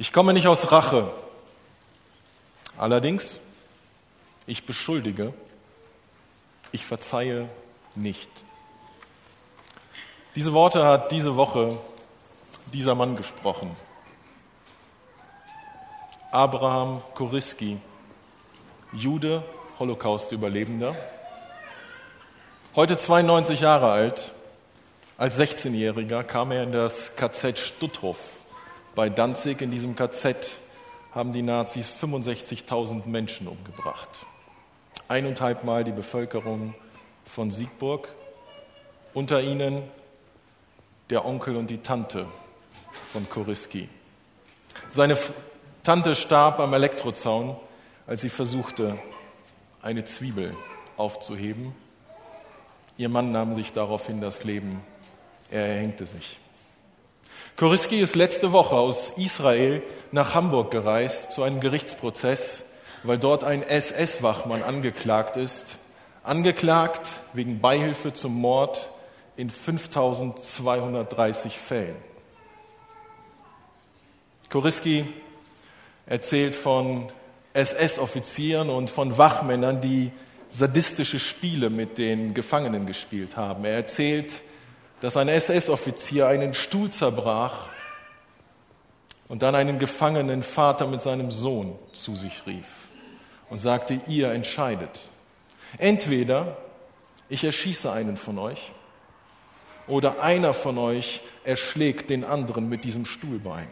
Ich komme nicht aus Rache. Allerdings, ich beschuldige, ich verzeihe nicht. Diese Worte hat diese Woche dieser Mann gesprochen. Abraham Koriski, Jude, Holocaust-Überlebender, heute 92 Jahre alt. Als 16-Jähriger kam er in das KZ Stutthof bei Danzig. In diesem KZ haben die Nazis 65.000 Menschen umgebracht. Eineinhalb Mal die Bevölkerung von Siegburg. Unter ihnen der Onkel und die Tante von Koriski. Seine Tante starb am Elektrozaun, als sie versuchte, eine Zwiebel aufzuheben. Ihr Mann nahm sich daraufhin das Leben. Er erhängte sich. Koriski ist letzte Woche aus Israel nach Hamburg gereist zu einem Gerichtsprozess, weil dort ein SS-Wachmann angeklagt ist. Angeklagt wegen Beihilfe zum Mord in 5230 Fällen. Koriski erzählt von SS-Offizieren und von Wachmännern, die sadistische Spiele mit den Gefangenen gespielt haben. Er erzählt, dass ein SS-Offizier einen Stuhl zerbrach und dann einen gefangenen Vater mit seinem Sohn zu sich rief und sagte, ihr entscheidet. Entweder ich erschieße einen von euch oder einer von euch erschlägt den anderen mit diesem Stuhlbein.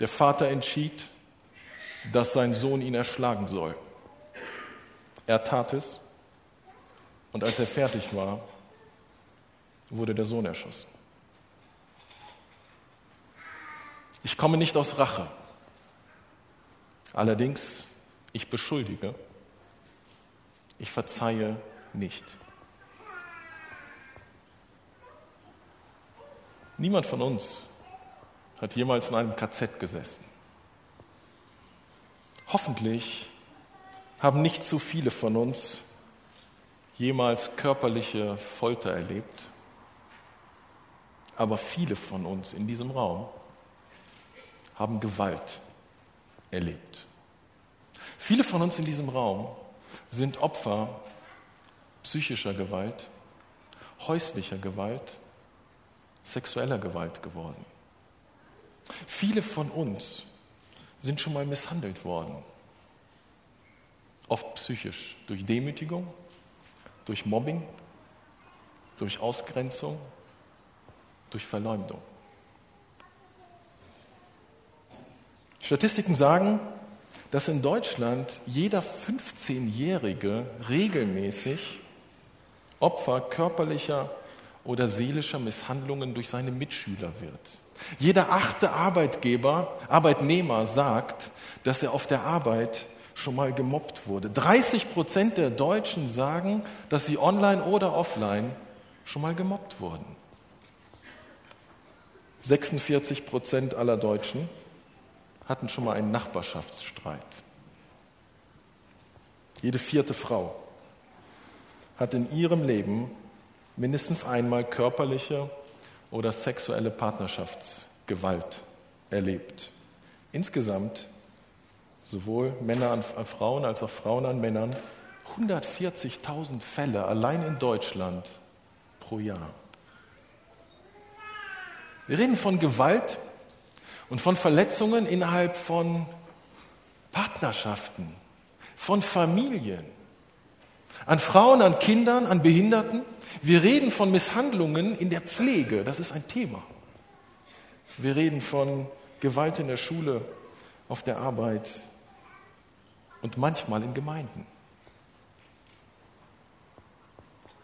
Der Vater entschied, dass sein Sohn ihn erschlagen soll. Er tat es und als er fertig war, wurde der Sohn erschossen. Ich komme nicht aus Rache. Allerdings, ich beschuldige, ich verzeihe nicht. Niemand von uns hat jemals in einem KZ gesessen. Hoffentlich haben nicht zu viele von uns jemals körperliche Folter erlebt, aber viele von uns in diesem Raum haben Gewalt erlebt. Viele von uns in diesem Raum sind Opfer psychischer Gewalt, häuslicher Gewalt, sexueller Gewalt geworden. Viele von uns sind schon mal misshandelt worden, oft psychisch, durch Demütigung, durch Mobbing, durch Ausgrenzung, durch Verleumdung. Statistiken sagen, dass in Deutschland jeder 15-Jährige regelmäßig Opfer körperlicher oder seelischer Misshandlungen durch seine Mitschüler wird. Jeder achte Arbeitgeber, Arbeitnehmer sagt, dass er auf der Arbeit schon mal gemobbt wurde. 30 Prozent der Deutschen sagen, dass sie online oder offline schon mal gemobbt wurden. 46 Prozent aller Deutschen hatten schon mal einen Nachbarschaftsstreit. Jede vierte Frau hat in ihrem Leben mindestens einmal körperliche oder sexuelle Partnerschaftsgewalt erlebt. Insgesamt sowohl Männer an Frauen als auch Frauen an Männern, 140.000 Fälle allein in Deutschland pro Jahr. Wir reden von Gewalt und von Verletzungen innerhalb von Partnerschaften, von Familien, an Frauen, an Kindern, an Behinderten. Wir reden von Misshandlungen in der Pflege, das ist ein Thema. Wir reden von Gewalt in der Schule, auf der Arbeit, und manchmal in Gemeinden.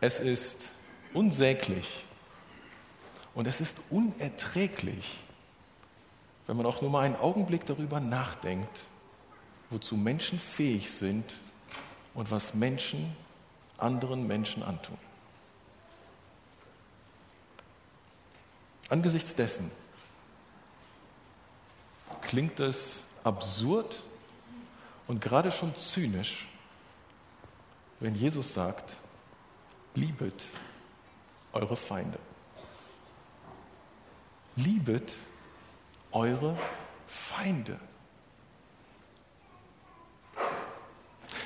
Es ist unsäglich und es ist unerträglich, wenn man auch nur mal einen Augenblick darüber nachdenkt, wozu Menschen fähig sind und was Menschen anderen Menschen antun. Angesichts dessen klingt es absurd und gerade schon zynisch, wenn Jesus sagt, liebet eure Feinde. Liebet eure Feinde.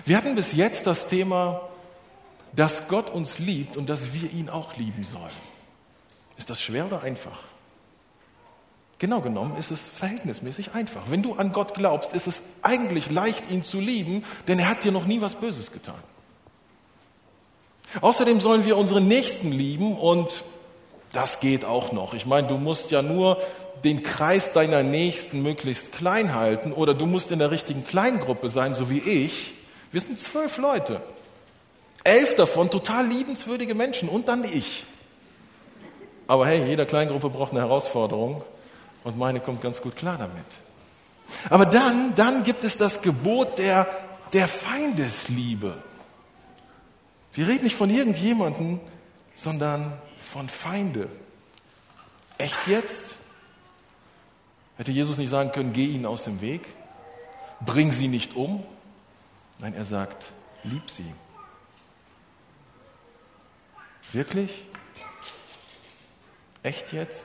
Wir hatten bis jetzt das Thema, dass Gott uns liebt und dass wir ihn auch lieben sollen. Ist das schwer oder einfach? Genau genommen ist es verhältnismäßig einfach. Wenn du an Gott glaubst, ist es eigentlich leicht, ihn zu lieben, denn er hat dir noch nie was Böses getan. Außerdem sollen wir unsere Nächsten lieben und das geht auch noch. Ich meine, du musst ja nur den Kreis deiner Nächsten möglichst klein halten oder du musst in der richtigen Kleingruppe sein, so wie ich. Wir sind zwölf Leute. Elf davon total liebenswürdige Menschen und dann ich. Aber hey, jede Kleingruppe braucht eine Herausforderung und meine kommt ganz gut klar damit. Aber dann, dann gibt es das Gebot der, der Feindesliebe. Wir reden nicht von irgendjemandem, sondern von Feinde. Echt jetzt? Hätte Jesus nicht sagen können, geh ihnen aus dem Weg, bring sie nicht um? Nein, er sagt, lieb sie. Wirklich? Echt jetzt?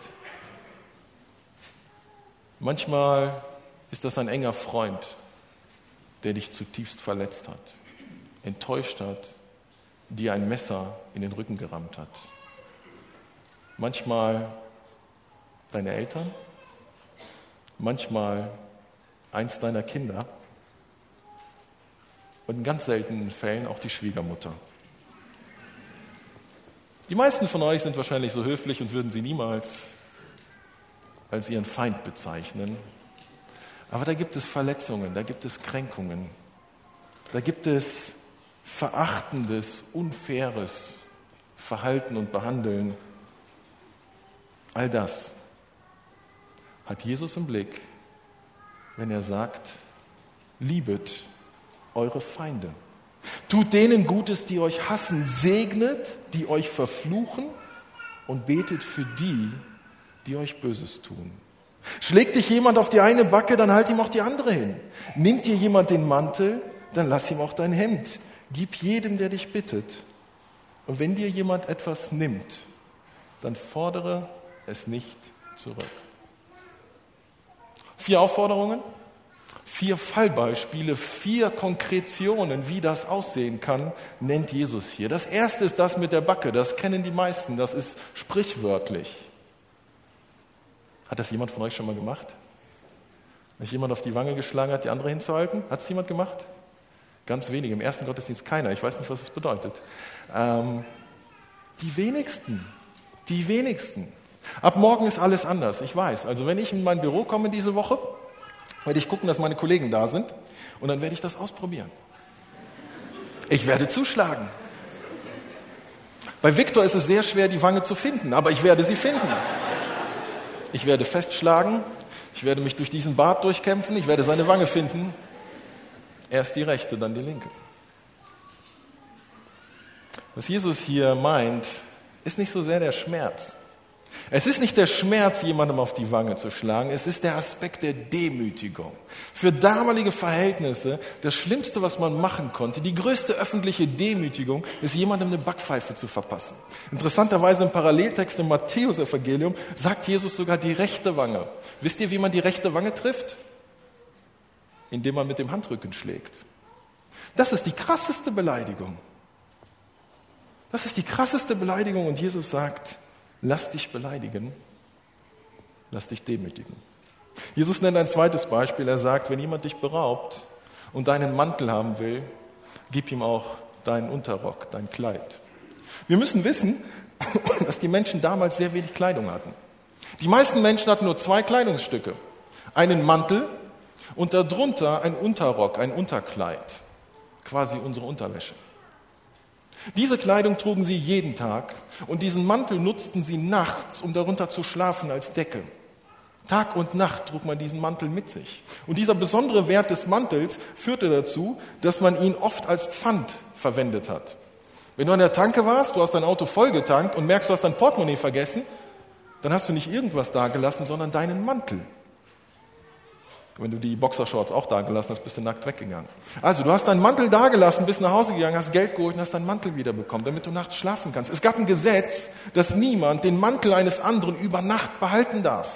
Manchmal ist das ein enger Freund, der dich zutiefst verletzt hat, enttäuscht hat, dir ein Messer in den Rücken gerammt hat. Manchmal deine Eltern, manchmal eins deiner Kinder und in ganz seltenen Fällen auch die Schwiegermutter. Die meisten von euch sind wahrscheinlich so höflich und würden sie niemals als ihren Feind bezeichnen. Aber da gibt es Verletzungen, da gibt es Kränkungen, da gibt es verachtendes, unfaires Verhalten und Behandeln. All das hat Jesus im Blick, wenn er sagt, liebet eure Feinde. Tut denen Gutes, die euch hassen, segnet, die euch verfluchen und betet für die, die euch Böses tun. Schlägt dich jemand auf die eine Backe, dann halt ihm auch die andere hin. Nimmt dir jemand den Mantel, dann lass ihm auch dein Hemd. Gib jedem, der dich bittet. Und wenn dir jemand etwas nimmt, dann fordere es nicht zurück. Vier Aufforderungen, vier Fallbeispiele, vier Konkretionen, wie das aussehen kann, nennt Jesus hier. Das erste ist das mit der Backe, das kennen die meisten, das ist sprichwörtlich. Hat das jemand von euch schon mal gemacht? Wenn jemand auf die Wange geschlagen hat, die andere hinzuhalten? Hat es jemand gemacht? Ganz wenige. Im ersten Gottesdienst keiner. Ich weiß nicht, was das bedeutet. Ähm, die wenigsten. Die wenigsten. Ab morgen ist alles anders. Ich weiß. Also wenn ich in mein Büro komme diese Woche, werde ich gucken, dass meine Kollegen da sind und dann werde ich das ausprobieren. Ich werde zuschlagen. Bei Viktor ist es sehr schwer, die Wange zu finden, aber ich werde sie finden. Ich werde festschlagen, ich werde mich durch diesen Bart durchkämpfen, ich werde seine Wange finden. Erst die rechte, dann die linke. Was Jesus hier meint, ist nicht so sehr der Schmerz. Es ist nicht der Schmerz, jemandem auf die Wange zu schlagen, es ist der Aspekt der Demütigung. Für damalige Verhältnisse das Schlimmste, was man machen konnte, die größte öffentliche Demütigung, ist jemandem eine Backpfeife zu verpassen. Interessanterweise im Paralleltext im Matthäus-Evangelium sagt Jesus sogar die rechte Wange. Wisst ihr, wie man die rechte Wange trifft? Indem man mit dem Handrücken schlägt. Das ist die krasseste Beleidigung. Das ist die krasseste Beleidigung und Jesus sagt, Lass dich beleidigen, lass dich demütigen. Jesus nennt ein zweites Beispiel. Er sagt, wenn jemand dich beraubt und deinen Mantel haben will, gib ihm auch deinen Unterrock, dein Kleid. Wir müssen wissen, dass die Menschen damals sehr wenig Kleidung hatten. Die meisten Menschen hatten nur zwei Kleidungsstücke. Einen Mantel und darunter ein Unterrock, ein Unterkleid. Quasi unsere Unterwäsche. Diese Kleidung trugen sie jeden Tag und diesen Mantel nutzten sie nachts, um darunter zu schlafen als Decke. Tag und Nacht trug man diesen Mantel mit sich. Und dieser besondere Wert des Mantels führte dazu, dass man ihn oft als Pfand verwendet hat. Wenn du an der Tanke warst, du hast dein Auto vollgetankt und merkst, du hast dein Portemonnaie vergessen, dann hast du nicht irgendwas dagelassen, sondern deinen Mantel. Wenn du die Boxershorts auch dagelassen hast, bist du nackt weggegangen. Also, du hast deinen Mantel dagelassen, bist nach Hause gegangen, hast Geld geholt und hast deinen Mantel wiederbekommen, damit du nachts schlafen kannst. Es gab ein Gesetz, dass niemand den Mantel eines anderen über Nacht behalten darf.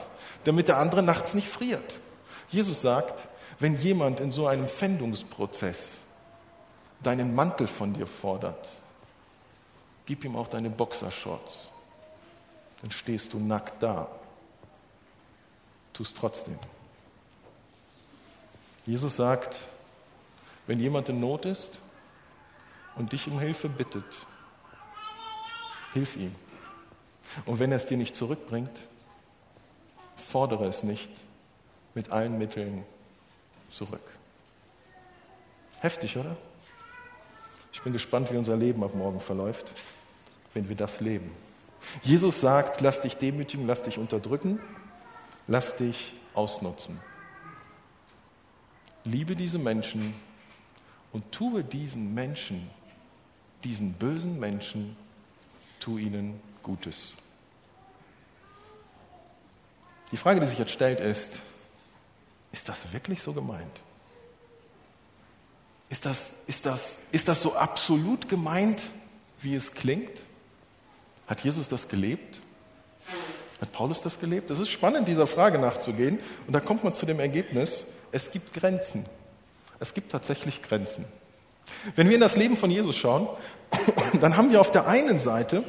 damit der andere nachts nicht friert. Jesus sagt, wenn jemand in so einem Pfändungsprozess deinen Mantel von dir fordert, gib ihm auch deine Boxershorts. Dann stehst du nackt da. Tu trotzdem. Jesus sagt, wenn jemand in Not ist und dich um Hilfe bittet, hilf ihm. Und wenn er es dir nicht zurückbringt, fordere es nicht mit allen Mitteln zurück. Heftig, oder? Ich bin gespannt, wie unser Leben ab morgen verläuft, wenn wir das leben. Jesus sagt, lass dich demütigen, lass dich unterdrücken, lass dich ausnutzen. Liebe diese Menschen und tue diesen Menschen, diesen bösen Menschen, tu ihnen Gutes. Die Frage, die sich jetzt stellt, ist, ist das wirklich so gemeint? Ist das, ist das, ist das so absolut gemeint, wie es klingt? Hat Jesus das gelebt? Hat Paulus das gelebt? Es ist spannend, dieser Frage nachzugehen. Und da kommt man zu dem Ergebnis, es gibt Grenzen. Es gibt tatsächlich Grenzen. Wenn wir in das Leben von Jesus schauen, dann haben wir auf der einen Seite,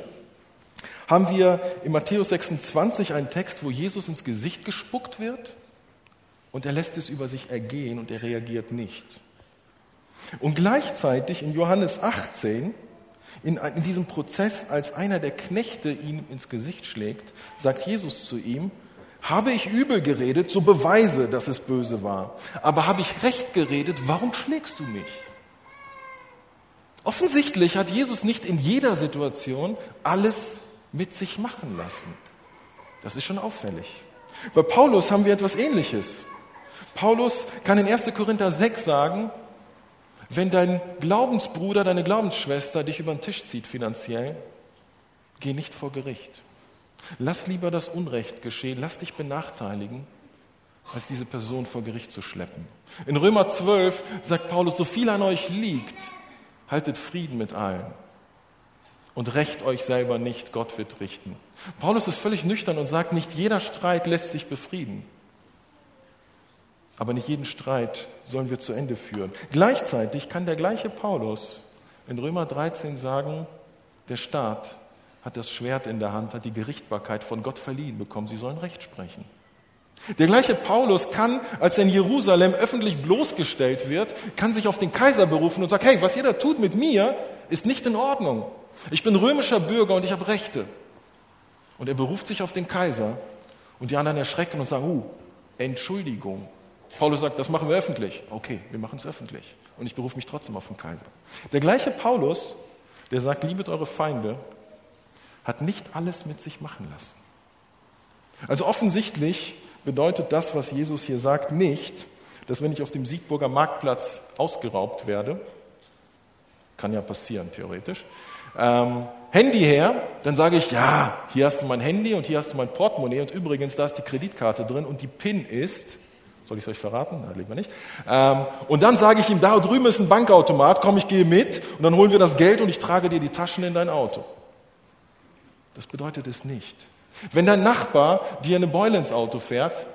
haben wir in Matthäus 26 einen Text, wo Jesus ins Gesicht gespuckt wird und er lässt es über sich ergehen und er reagiert nicht. Und gleichzeitig in Johannes 18, in, in diesem Prozess, als einer der Knechte ihn ins Gesicht schlägt, sagt Jesus zu ihm, habe ich übel geredet, so beweise, dass es böse war. Aber habe ich recht geredet, warum schlägst du mich? Offensichtlich hat Jesus nicht in jeder Situation alles mit sich machen lassen. Das ist schon auffällig. Bei Paulus haben wir etwas Ähnliches. Paulus kann in 1. Korinther 6 sagen, wenn dein Glaubensbruder, deine Glaubensschwester dich über den Tisch zieht finanziell, geh nicht vor Gericht. Lass lieber das Unrecht geschehen, lass dich benachteiligen, als diese Person vor Gericht zu schleppen. In Römer 12 sagt Paulus, so viel an euch liegt, haltet Frieden mit allen und rächt euch selber nicht, Gott wird richten. Paulus ist völlig nüchtern und sagt, nicht jeder Streit lässt sich befrieden. Aber nicht jeden Streit sollen wir zu Ende führen. Gleichzeitig kann der gleiche Paulus in Römer 13 sagen, der Staat hat das Schwert in der Hand, hat die Gerichtbarkeit von Gott verliehen bekommen. Sie sollen Recht sprechen. Der gleiche Paulus kann, als er in Jerusalem öffentlich bloßgestellt wird, kann sich auf den Kaiser berufen und sagt, hey, was da tut mit mir, ist nicht in Ordnung. Ich bin römischer Bürger und ich habe Rechte. Und er beruft sich auf den Kaiser und die anderen erschrecken und sagen, uh, Entschuldigung. Paulus sagt, das machen wir öffentlich. Okay, wir machen es öffentlich. Und ich berufe mich trotzdem auf den Kaiser. Der gleiche Paulus, der sagt, liebet eure Feinde, hat nicht alles mit sich machen lassen. Also offensichtlich bedeutet das, was Jesus hier sagt, nicht, dass wenn ich auf dem Siegburger Marktplatz ausgeraubt werde, kann ja passieren theoretisch, ähm, Handy her, dann sage ich, ja, hier hast du mein Handy und hier hast du mein Portemonnaie und übrigens, da ist die Kreditkarte drin und die PIN ist, soll ich es euch verraten? Nein, lieber nicht. Ähm, und dann sage ich ihm, da drüben ist ein Bankautomat, komm, ich gehe mit und dann holen wir das Geld und ich trage dir die Taschen in dein Auto. Das bedeutet es nicht. Wenn dein Nachbar dir eine Beule ins Auto fährt,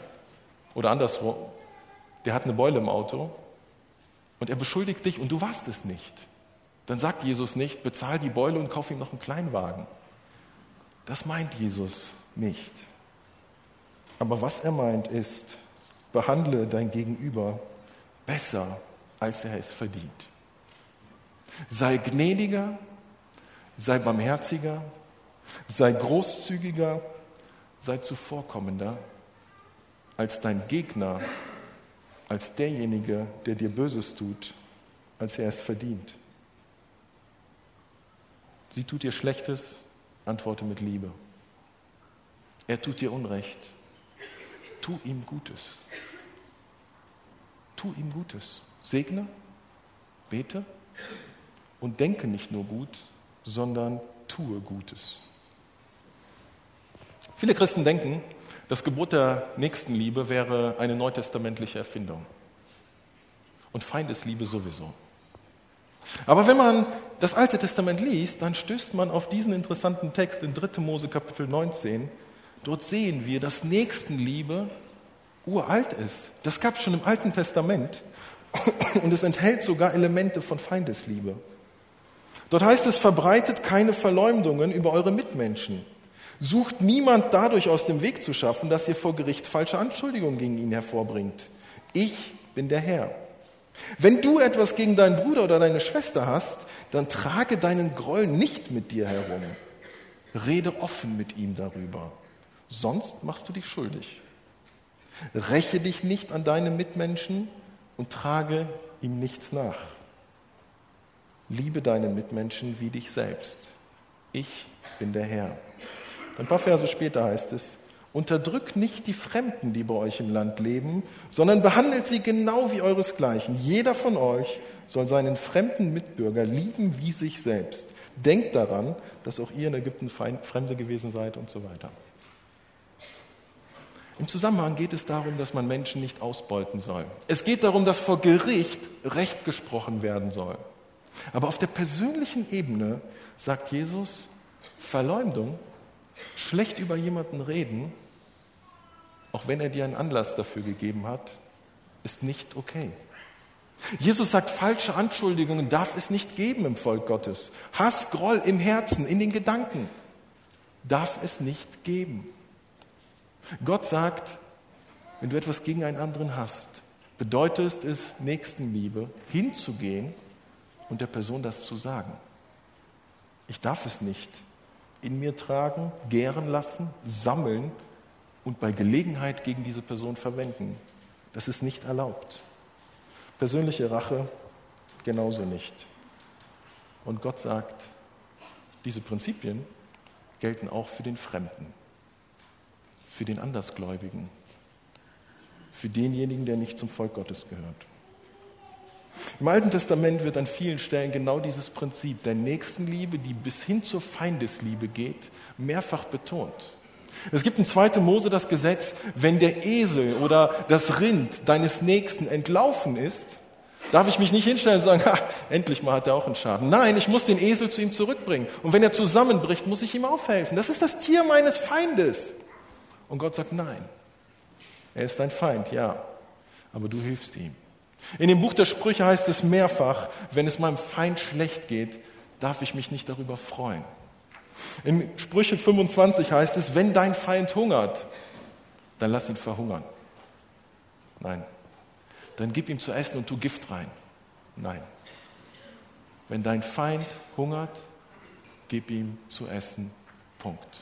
oder andersrum, der hat eine Beule im Auto und er beschuldigt dich und du warst es nicht, dann sagt Jesus nicht, bezahl die Beule und kauf ihm noch einen Kleinwagen. Das meint Jesus nicht. Aber was er meint ist, behandle dein Gegenüber besser, als er es verdient. Sei gnädiger, sei barmherziger, Sei großzügiger, sei zuvorkommender als dein Gegner, als derjenige, der dir Böses tut, als er es verdient. Sie tut dir Schlechtes, antworte mit Liebe. Er tut dir Unrecht, tu ihm Gutes. Tu ihm Gutes. Segne, bete und denke nicht nur gut, sondern tue Gutes. Viele Christen denken, das Gebot der Nächstenliebe wäre eine neutestamentliche Erfindung. Und Feindesliebe sowieso. Aber wenn man das Alte Testament liest, dann stößt man auf diesen interessanten Text in 3. Mose Kapitel 19. dort sehen wir, dass Nächstenliebe uralt ist. Das gab es schon im Alten Testament und es enthält sogar Elemente von Feindesliebe. Dort heißt es, verbreitet keine Verleumdungen über eure Mitmenschen. Sucht niemand dadurch aus dem Weg zu schaffen, dass ihr vor Gericht falsche Anschuldigungen gegen ihn hervorbringt. Ich bin der Herr. Wenn du etwas gegen deinen Bruder oder deine Schwester hast, dann trage deinen Groll nicht mit dir herum. Rede offen mit ihm darüber. Sonst machst du dich schuldig. Räche dich nicht an deinem Mitmenschen und trage ihm nichts nach. Liebe deinen Mitmenschen wie dich selbst. Ich bin der Herr. Ein paar Verse später heißt es, unterdrückt nicht die Fremden, die bei euch im Land leben, sondern behandelt sie genau wie euresgleichen. Jeder von euch soll seinen fremden Mitbürger lieben wie sich selbst. Denkt daran, dass auch ihr in Ägypten Fremde gewesen seid und so weiter. Im Zusammenhang geht es darum, dass man Menschen nicht ausbeuten soll. Es geht darum, dass vor Gericht Recht gesprochen werden soll. Aber auf der persönlichen Ebene sagt Jesus, Verleumdung, schlecht über jemanden reden, auch wenn er dir einen Anlass dafür gegeben hat, ist nicht okay. Jesus sagt, falsche Anschuldigungen darf es nicht geben im Volk Gottes. Hass, Groll im Herzen, in den Gedanken darf es nicht geben. Gott sagt, wenn du etwas gegen einen anderen hast, bedeutet es Nächstenliebe, hinzugehen und der Person das zu sagen. Ich darf es nicht in mir tragen, gären lassen, sammeln und bei Gelegenheit gegen diese Person verwenden. Das ist nicht erlaubt. Persönliche Rache genauso nicht. Und Gott sagt, diese Prinzipien gelten auch für den Fremden, für den Andersgläubigen, für denjenigen, der nicht zum Volk Gottes gehört. Im Alten Testament wird an vielen Stellen genau dieses Prinzip der Nächstenliebe, die bis hin zur Feindesliebe geht, mehrfach betont. Es gibt in 2. Mose das Gesetz, wenn der Esel oder das Rind deines Nächsten entlaufen ist, darf ich mich nicht hinstellen und sagen, ha, endlich mal hat er auch einen Schaden. Nein, ich muss den Esel zu ihm zurückbringen. Und wenn er zusammenbricht, muss ich ihm aufhelfen. Das ist das Tier meines Feindes. Und Gott sagt, nein, er ist dein Feind, ja, aber du hilfst ihm. In dem Buch der Sprüche heißt es mehrfach, wenn es meinem Feind schlecht geht, darf ich mich nicht darüber freuen. In Sprüche 25 heißt es, wenn dein Feind hungert, dann lass ihn verhungern. Nein. Dann gib ihm zu essen und tu Gift rein. Nein. Wenn dein Feind hungert, gib ihm zu essen. Punkt.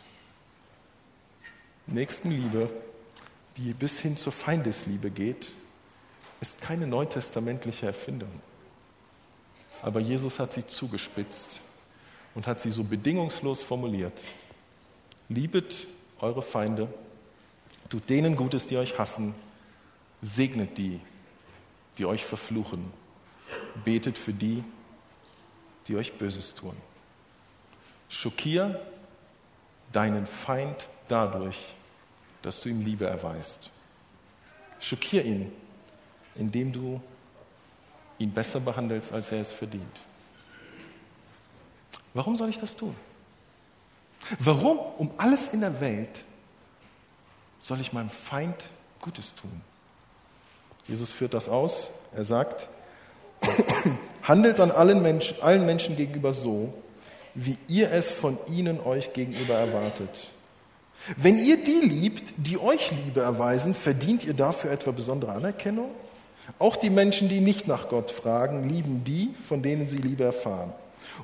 Nächstenliebe, die bis hin zur Feindesliebe geht, ist keine neutestamentliche Erfindung. Aber Jesus hat sie zugespitzt und hat sie so bedingungslos formuliert. Liebet eure Feinde, tut denen Gutes, die euch hassen, segnet die, die euch verfluchen, betet für die, die euch Böses tun. Schockier deinen Feind dadurch, dass du ihm Liebe erweist. Schockier ihn indem du ihn besser behandelst, als er es verdient. Warum soll ich das tun? Warum um alles in der Welt soll ich meinem Feind Gutes tun? Jesus führt das aus. Er sagt, handelt an allen Menschen, allen Menschen gegenüber so, wie ihr es von ihnen euch gegenüber erwartet. Wenn ihr die liebt, die euch Liebe erweisen, verdient ihr dafür etwa besondere Anerkennung? Auch die Menschen, die nicht nach Gott fragen, lieben die, von denen sie Liebe erfahren.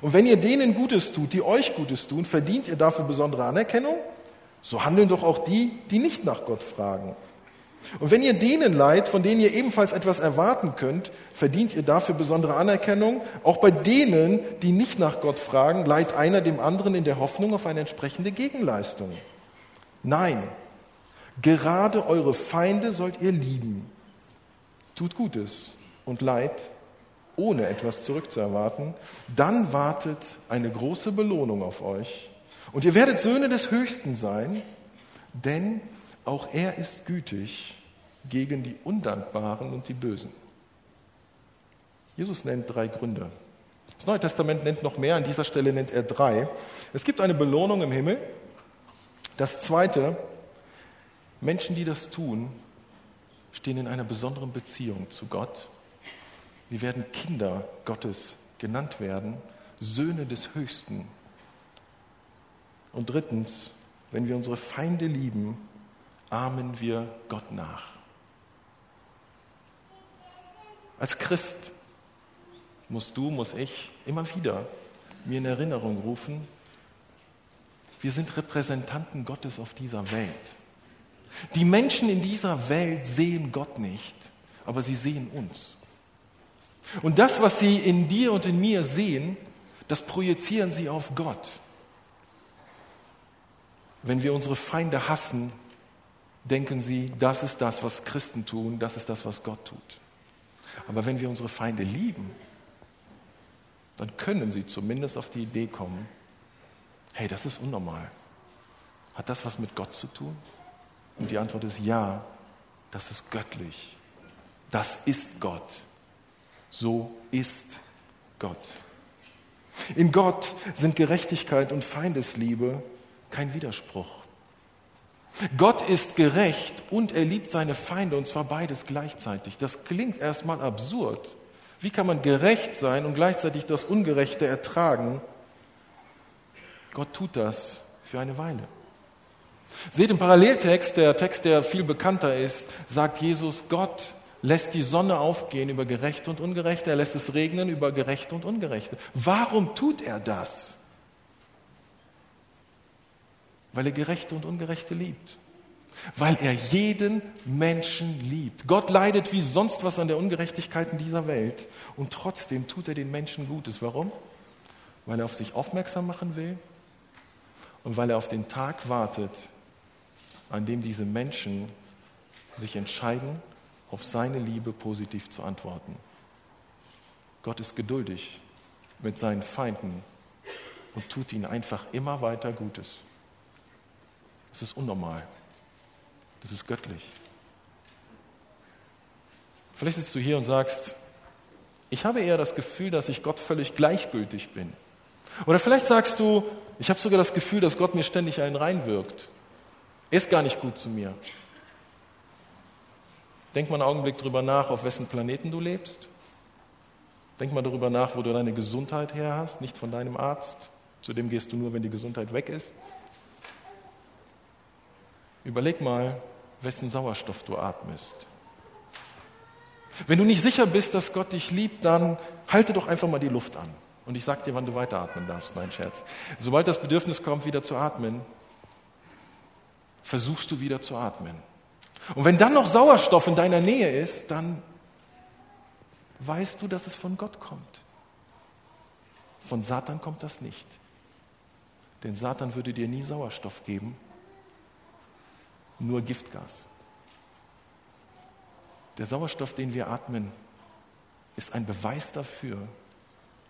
Und wenn ihr denen Gutes tut, die euch Gutes tun, verdient ihr dafür besondere Anerkennung? So handeln doch auch die, die nicht nach Gott fragen. Und wenn ihr denen leid, von denen ihr ebenfalls etwas erwarten könnt, verdient ihr dafür besondere Anerkennung. Auch bei denen, die nicht nach Gott fragen, leiht einer dem anderen in der Hoffnung auf eine entsprechende Gegenleistung. Nein, gerade eure Feinde sollt ihr lieben tut Gutes und Leid, ohne etwas zurückzuerwarten, dann wartet eine große Belohnung auf euch. Und ihr werdet Söhne des Höchsten sein, denn auch er ist gütig gegen die Undankbaren und die Bösen. Jesus nennt drei Gründe. Das Neue Testament nennt noch mehr, an dieser Stelle nennt er drei. Es gibt eine Belohnung im Himmel. Das zweite Menschen, die das tun, stehen in einer besonderen Beziehung zu Gott. Sie werden Kinder Gottes genannt werden, Söhne des Höchsten. Und drittens, wenn wir unsere Feinde lieben, ahmen wir Gott nach. Als Christ musst du, muss ich immer wieder mir in Erinnerung rufen, wir sind Repräsentanten Gottes auf dieser Welt. Die Menschen in dieser Welt sehen Gott nicht, aber sie sehen uns. Und das, was sie in dir und in mir sehen, das projizieren sie auf Gott. Wenn wir unsere Feinde hassen, denken sie, das ist das, was Christen tun, das ist das, was Gott tut. Aber wenn wir unsere Feinde lieben, dann können sie zumindest auf die Idee kommen, hey, das ist unnormal. Hat das was mit Gott zu tun? Und die Antwort ist ja, das ist göttlich. Das ist Gott. So ist Gott. In Gott sind Gerechtigkeit und Feindesliebe kein Widerspruch. Gott ist gerecht und er liebt seine Feinde und zwar beides gleichzeitig. Das klingt erstmal absurd. Wie kann man gerecht sein und gleichzeitig das Ungerechte ertragen? Gott tut das für eine Weile. Seht im Paralleltext, der Text, der viel bekannter ist, sagt Jesus, Gott lässt die Sonne aufgehen über Gerechte und Ungerechte, er lässt es regnen über Gerechte und Ungerechte. Warum tut er das? Weil er Gerechte und Ungerechte liebt. Weil er jeden Menschen liebt. Gott leidet wie sonst was an der Ungerechtigkeit in dieser Welt und trotzdem tut er den Menschen Gutes. Warum? Weil er auf sich aufmerksam machen will und weil er auf den Tag wartet, an dem diese Menschen sich entscheiden, auf seine Liebe positiv zu antworten. Gott ist geduldig mit seinen Feinden und tut ihnen einfach immer weiter Gutes. Das ist unnormal. Das ist göttlich. Vielleicht sitzt du hier und sagst, ich habe eher das Gefühl, dass ich Gott völlig gleichgültig bin. Oder vielleicht sagst du, ich habe sogar das Gefühl, dass Gott mir ständig einen reinwirkt. Ist gar nicht gut zu mir. Denk mal einen Augenblick darüber nach, auf wessen Planeten du lebst. Denk mal darüber nach, wo du deine Gesundheit her hast, nicht von deinem Arzt. Zu dem gehst du nur, wenn die Gesundheit weg ist. Überleg mal, wessen Sauerstoff du atmest. Wenn du nicht sicher bist, dass Gott dich liebt, dann halte doch einfach mal die Luft an. Und ich sag dir, wann du weiteratmen darfst. Nein, Scherz. Sobald das Bedürfnis kommt, wieder zu atmen, versuchst du wieder zu atmen. Und wenn dann noch Sauerstoff in deiner Nähe ist, dann weißt du, dass es von Gott kommt. Von Satan kommt das nicht. Denn Satan würde dir nie Sauerstoff geben, nur Giftgas. Der Sauerstoff, den wir atmen, ist ein Beweis dafür,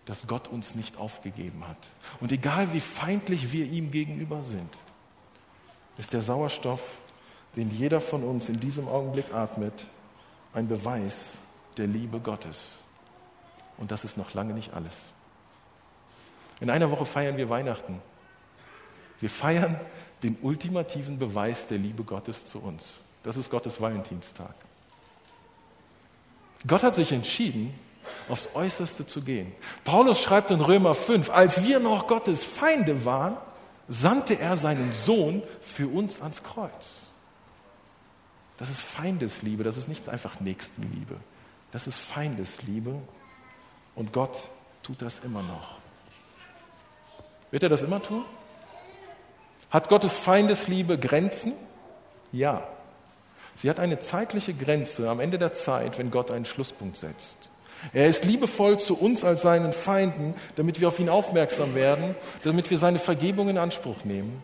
dass Gott uns nicht aufgegeben hat. Und egal wie feindlich wir ihm gegenüber sind, ist der Sauerstoff, den jeder von uns in diesem Augenblick atmet, ein Beweis der Liebe Gottes. Und das ist noch lange nicht alles. In einer Woche feiern wir Weihnachten. Wir feiern den ultimativen Beweis der Liebe Gottes zu uns. Das ist Gottes Valentinstag. Gott hat sich entschieden, aufs Äußerste zu gehen. Paulus schreibt in Römer 5, als wir noch Gottes Feinde waren, sandte er seinen Sohn für uns ans Kreuz. Das ist Feindesliebe, das ist nicht einfach Nächstenliebe. Das ist Feindesliebe und Gott tut das immer noch. Wird er das immer tun? Hat Gottes Feindesliebe Grenzen? Ja. Sie hat eine zeitliche Grenze am Ende der Zeit, wenn Gott einen Schlusspunkt setzt. Er ist liebevoll zu uns als seinen Feinden, damit wir auf ihn aufmerksam werden, damit wir seine Vergebung in Anspruch nehmen.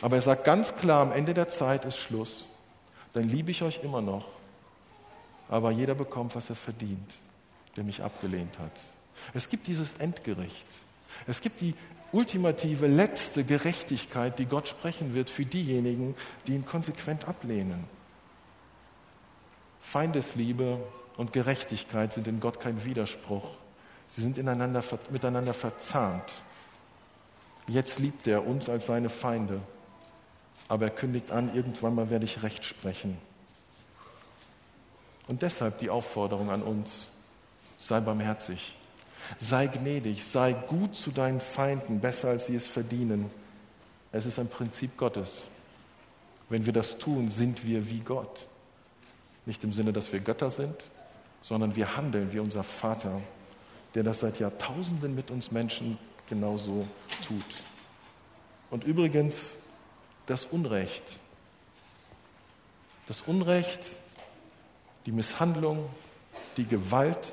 Aber er sagt ganz klar, am Ende der Zeit ist Schluss. Dann liebe ich euch immer noch. Aber jeder bekommt, was er verdient, der mich abgelehnt hat. Es gibt dieses Endgericht. Es gibt die ultimative, letzte Gerechtigkeit, die Gott sprechen wird für diejenigen, die ihn konsequent ablehnen. Feindesliebe und Gerechtigkeit sind in Gott kein Widerspruch. Sie sind ineinander, miteinander verzahnt. Jetzt liebt er uns als seine Feinde. aber er kündigt an, irgendwann mal werde ich Recht sprechen. Und deshalb die Aufforderung an uns, sei barmherzig, sei gnädig, sei gut zu deinen Feinden, besser als sie es verdienen. Es ist ein Prinzip Gottes. Wenn wir das tun, sind wir wie Gott. Nicht im Sinne, dass wir Götter sind, sondern wir handeln wie unser Vater, der das seit Jahrtausenden mit uns Menschen genauso tut. Und übrigens, das Unrecht. Das Unrecht, die Misshandlung, die Gewalt,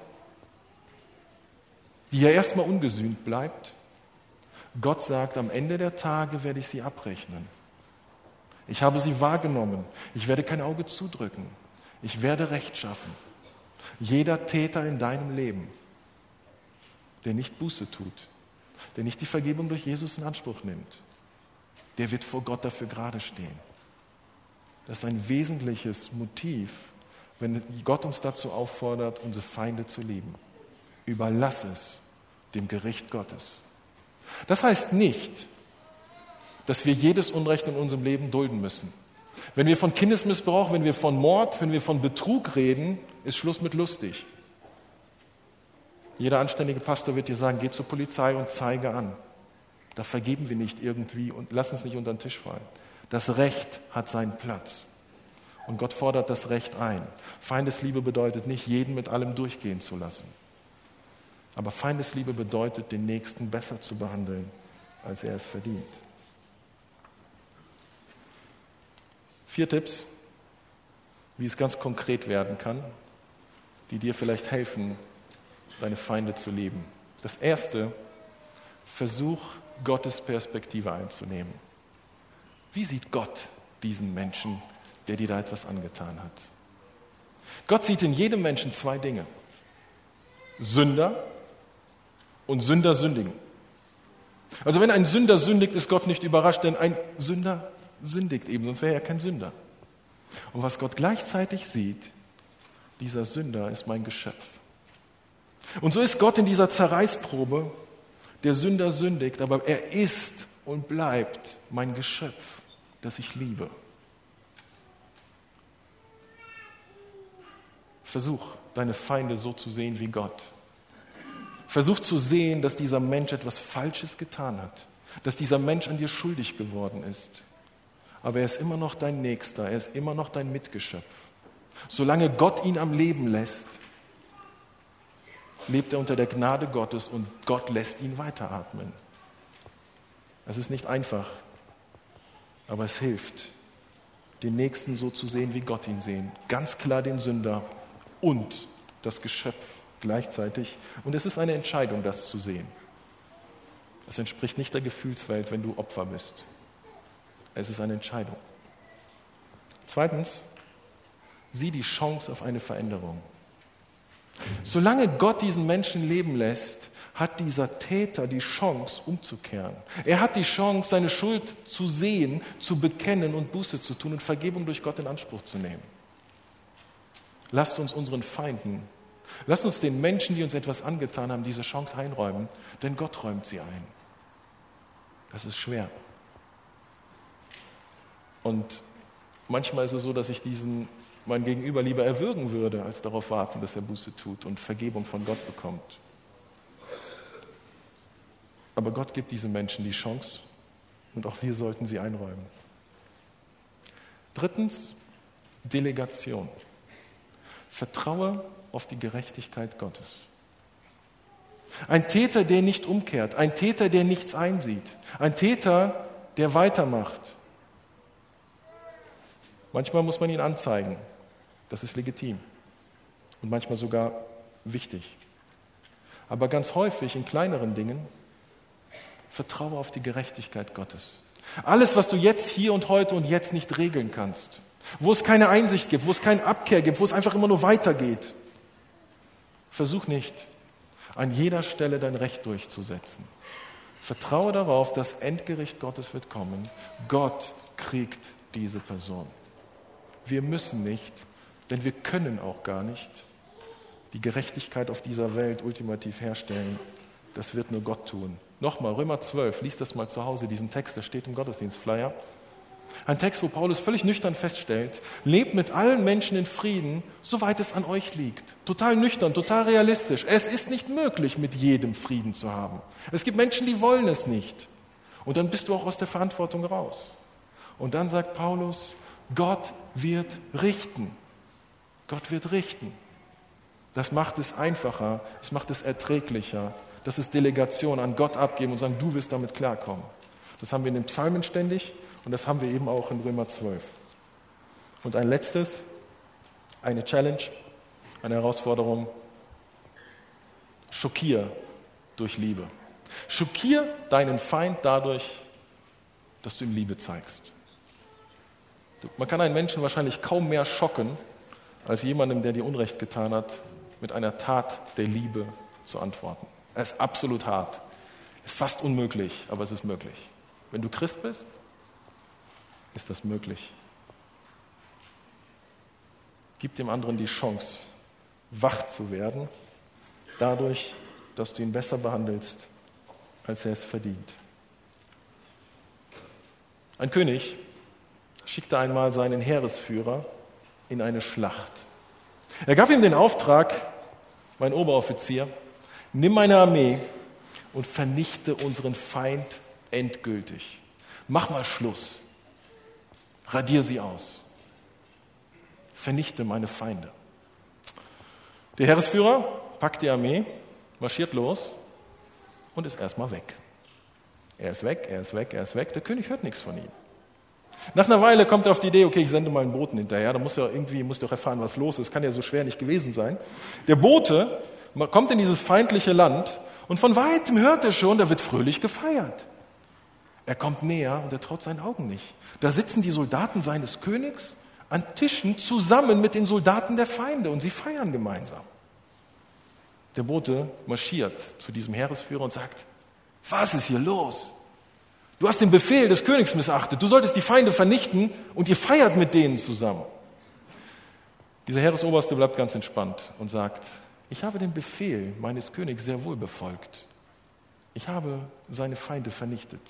die ja erstmal ungesühnt bleibt. Gott sagt, am Ende der Tage werde ich sie abrechnen. Ich habe sie wahrgenommen. Ich werde kein Auge zudrücken. Ich werde Recht schaffen. Jeder Täter in deinem Leben, der nicht Buße tut, der nicht die Vergebung durch Jesus in Anspruch nimmt, der wird vor Gott dafür gerade stehen. Das ist ein wesentliches Motiv, wenn Gott uns dazu auffordert, unsere Feinde zu lieben. Überlass es dem Gericht Gottes. Das heißt nicht, dass wir jedes Unrecht in unserem Leben dulden müssen. Wenn wir von Kindesmissbrauch, wenn wir von Mord, wenn wir von Betrug reden, ist Schluss mit lustig. Jeder anständige Pastor wird dir sagen, geh zur Polizei und zeige an. Da vergeben wir nicht irgendwie und lassen es nicht unter den Tisch fallen. Das Recht hat seinen Platz. Und Gott fordert das Recht ein. Feindesliebe bedeutet nicht, jeden mit allem durchgehen zu lassen. Aber Feindesliebe bedeutet, den Nächsten besser zu behandeln, als er es verdient. Vier Tipps, wie es ganz konkret werden kann, die dir vielleicht helfen, deine Feinde zu lieben. Das erste, versuch Gottes Perspektive einzunehmen. Wie sieht Gott diesen Menschen, der dir da etwas angetan hat? Gott sieht in jedem Menschen zwei Dinge. Sünder und Sünder sündigen. Also wenn ein Sünder sündigt, ist Gott nicht überrascht, denn ein Sünder sündigt eben, sonst wäre er kein Sünder. Und was Gott gleichzeitig sieht, dieser Sünder ist mein Geschöpf. Und so ist Gott in dieser Zerreißprobe, der Sünder sündigt, aber er ist und bleibt mein Geschöpf, das ich liebe. Versuch, deine Feinde so zu sehen wie Gott. Versuch zu sehen, dass dieser Mensch etwas Falsches getan hat, dass dieser Mensch an dir schuldig geworden ist. Aber er ist immer noch dein Nächster, er ist immer noch dein Mitgeschöpf. Solange Gott ihn am Leben lässt, lebt er unter der Gnade Gottes und Gott lässt ihn weiteratmen. Es ist nicht einfach, aber es hilft, den Nächsten so zu sehen, wie Gott ihn sehen. Ganz klar den Sünder und das Geschöpf gleichzeitig. Und es ist eine Entscheidung, das zu sehen. Es entspricht nicht der Gefühlswelt, wenn du Opfer bist. Es ist eine Entscheidung. Zweitens, sieh die Chance auf eine Veränderung. Solange Gott diesen Menschen leben lässt, hat dieser Täter die Chance, umzukehren. Er hat die Chance, seine Schuld zu sehen, zu bekennen und Buße zu tun und Vergebung durch Gott in Anspruch zu nehmen. Lasst uns unseren Feinden, lasst uns den Menschen, die uns etwas angetan haben, diese Chance einräumen, denn Gott räumt sie ein. Das ist schwer. Und manchmal ist es so, dass ich diesen mein Gegenüber lieber erwürgen würde, als darauf warten, dass er Buße tut und Vergebung von Gott bekommt. Aber Gott gibt diesen Menschen die Chance und auch wir sollten sie einräumen. Drittens, Delegation. Vertraue auf die Gerechtigkeit Gottes. Ein Täter, der nicht umkehrt, ein Täter, der nichts einsieht, ein Täter, der weitermacht. Manchmal muss man ihn anzeigen, das ist legitim und manchmal sogar wichtig. Aber ganz häufig in kleineren Dingen vertraue auf die Gerechtigkeit Gottes. Alles, was du jetzt, hier und heute und jetzt nicht regeln kannst, wo es keine Einsicht gibt, wo es keine Abkehr gibt, wo es einfach immer nur weitergeht, versuch nicht, an jeder Stelle dein Recht durchzusetzen. Vertraue darauf, das Endgericht Gottes wird kommen. Gott kriegt diese Person. Wir müssen nicht denn wir können auch gar nicht die Gerechtigkeit auf dieser Welt ultimativ herstellen. Das wird nur Gott tun. Nochmal, Römer 12, liest das mal zu Hause, diesen Text, der steht im Gottesdienstflyer. Ein Text, wo Paulus völlig nüchtern feststellt, lebt mit allen Menschen in Frieden, soweit es an euch liegt. Total nüchtern, total realistisch. Es ist nicht möglich, mit jedem Frieden zu haben. Es gibt Menschen, die wollen es nicht. Und dann bist du auch aus der Verantwortung raus. Und dann sagt Paulus, Gott wird richten. Gott wird richten. Das macht es einfacher, es macht es erträglicher. Das ist Delegation an Gott abgeben und sagen, du wirst damit klarkommen. Das haben wir in den Psalmen ständig und das haben wir eben auch in Römer 12. Und ein letztes, eine Challenge, eine Herausforderung. Schockier durch Liebe. Schockier deinen Feind dadurch, dass du ihm Liebe zeigst. Man kann einen Menschen wahrscheinlich kaum mehr schocken, als jemandem, der dir Unrecht getan hat, mit einer Tat der Liebe zu antworten. Es ist absolut hart. Es ist fast unmöglich, aber es ist möglich. Wenn du Christ bist, ist das möglich. Gib dem anderen die Chance, wach zu werden, dadurch, dass du ihn besser behandelst, als er es verdient. Ein König schickte einmal seinen Heeresführer in eine Schlacht. Er gab ihm den Auftrag, mein Oberoffizier, nimm meine Armee und vernichte unseren Feind endgültig. Mach mal Schluss. Radier sie aus. Vernichte meine Feinde. Der Heeresführer packt die Armee, marschiert los und ist erstmal weg. Er ist weg, er ist weg, er ist weg. Der König hört nichts von ihm. Nach einer Weile kommt er auf die Idee, okay, ich sende mal einen Boten hinterher, da muss ja irgendwie, muss doch erfahren, was los ist, kann ja so schwer nicht gewesen sein. Der Bote kommt in dieses feindliche Land und von weitem hört er schon, da wird fröhlich gefeiert. Er kommt näher und er traut seinen Augen nicht. Da sitzen die Soldaten seines Königs an Tischen zusammen mit den Soldaten der Feinde und sie feiern gemeinsam. Der Bote marschiert zu diesem Heeresführer und sagt, was ist hier los? Du hast den Befehl des Königs missachtet. Du solltest die Feinde vernichten und ihr feiert mit denen zusammen. Dieser Heeresoberste bleibt ganz entspannt und sagt, ich habe den Befehl meines Königs sehr wohl befolgt. Ich habe seine Feinde vernichtet,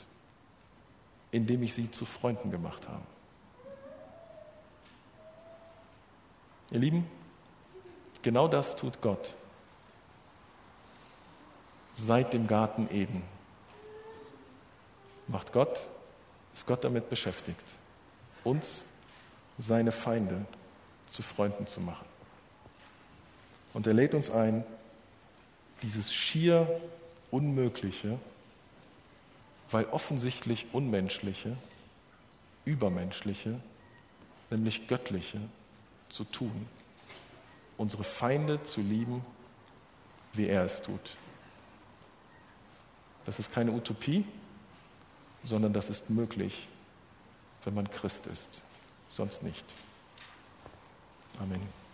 indem ich sie zu Freunden gemacht habe. Ihr Lieben, genau das tut Gott seit dem Garten Eden macht Gott, ist Gott damit beschäftigt, uns, seine Feinde, zu Freunden zu machen. Und er lädt uns ein, dieses schier Unmögliche, weil offensichtlich Unmenschliche, Übermenschliche, nämlich Göttliche, zu tun. Unsere Feinde zu lieben, wie er es tut. Das ist keine Utopie, sondern das ist möglich, wenn man Christ ist, sonst nicht. Amen.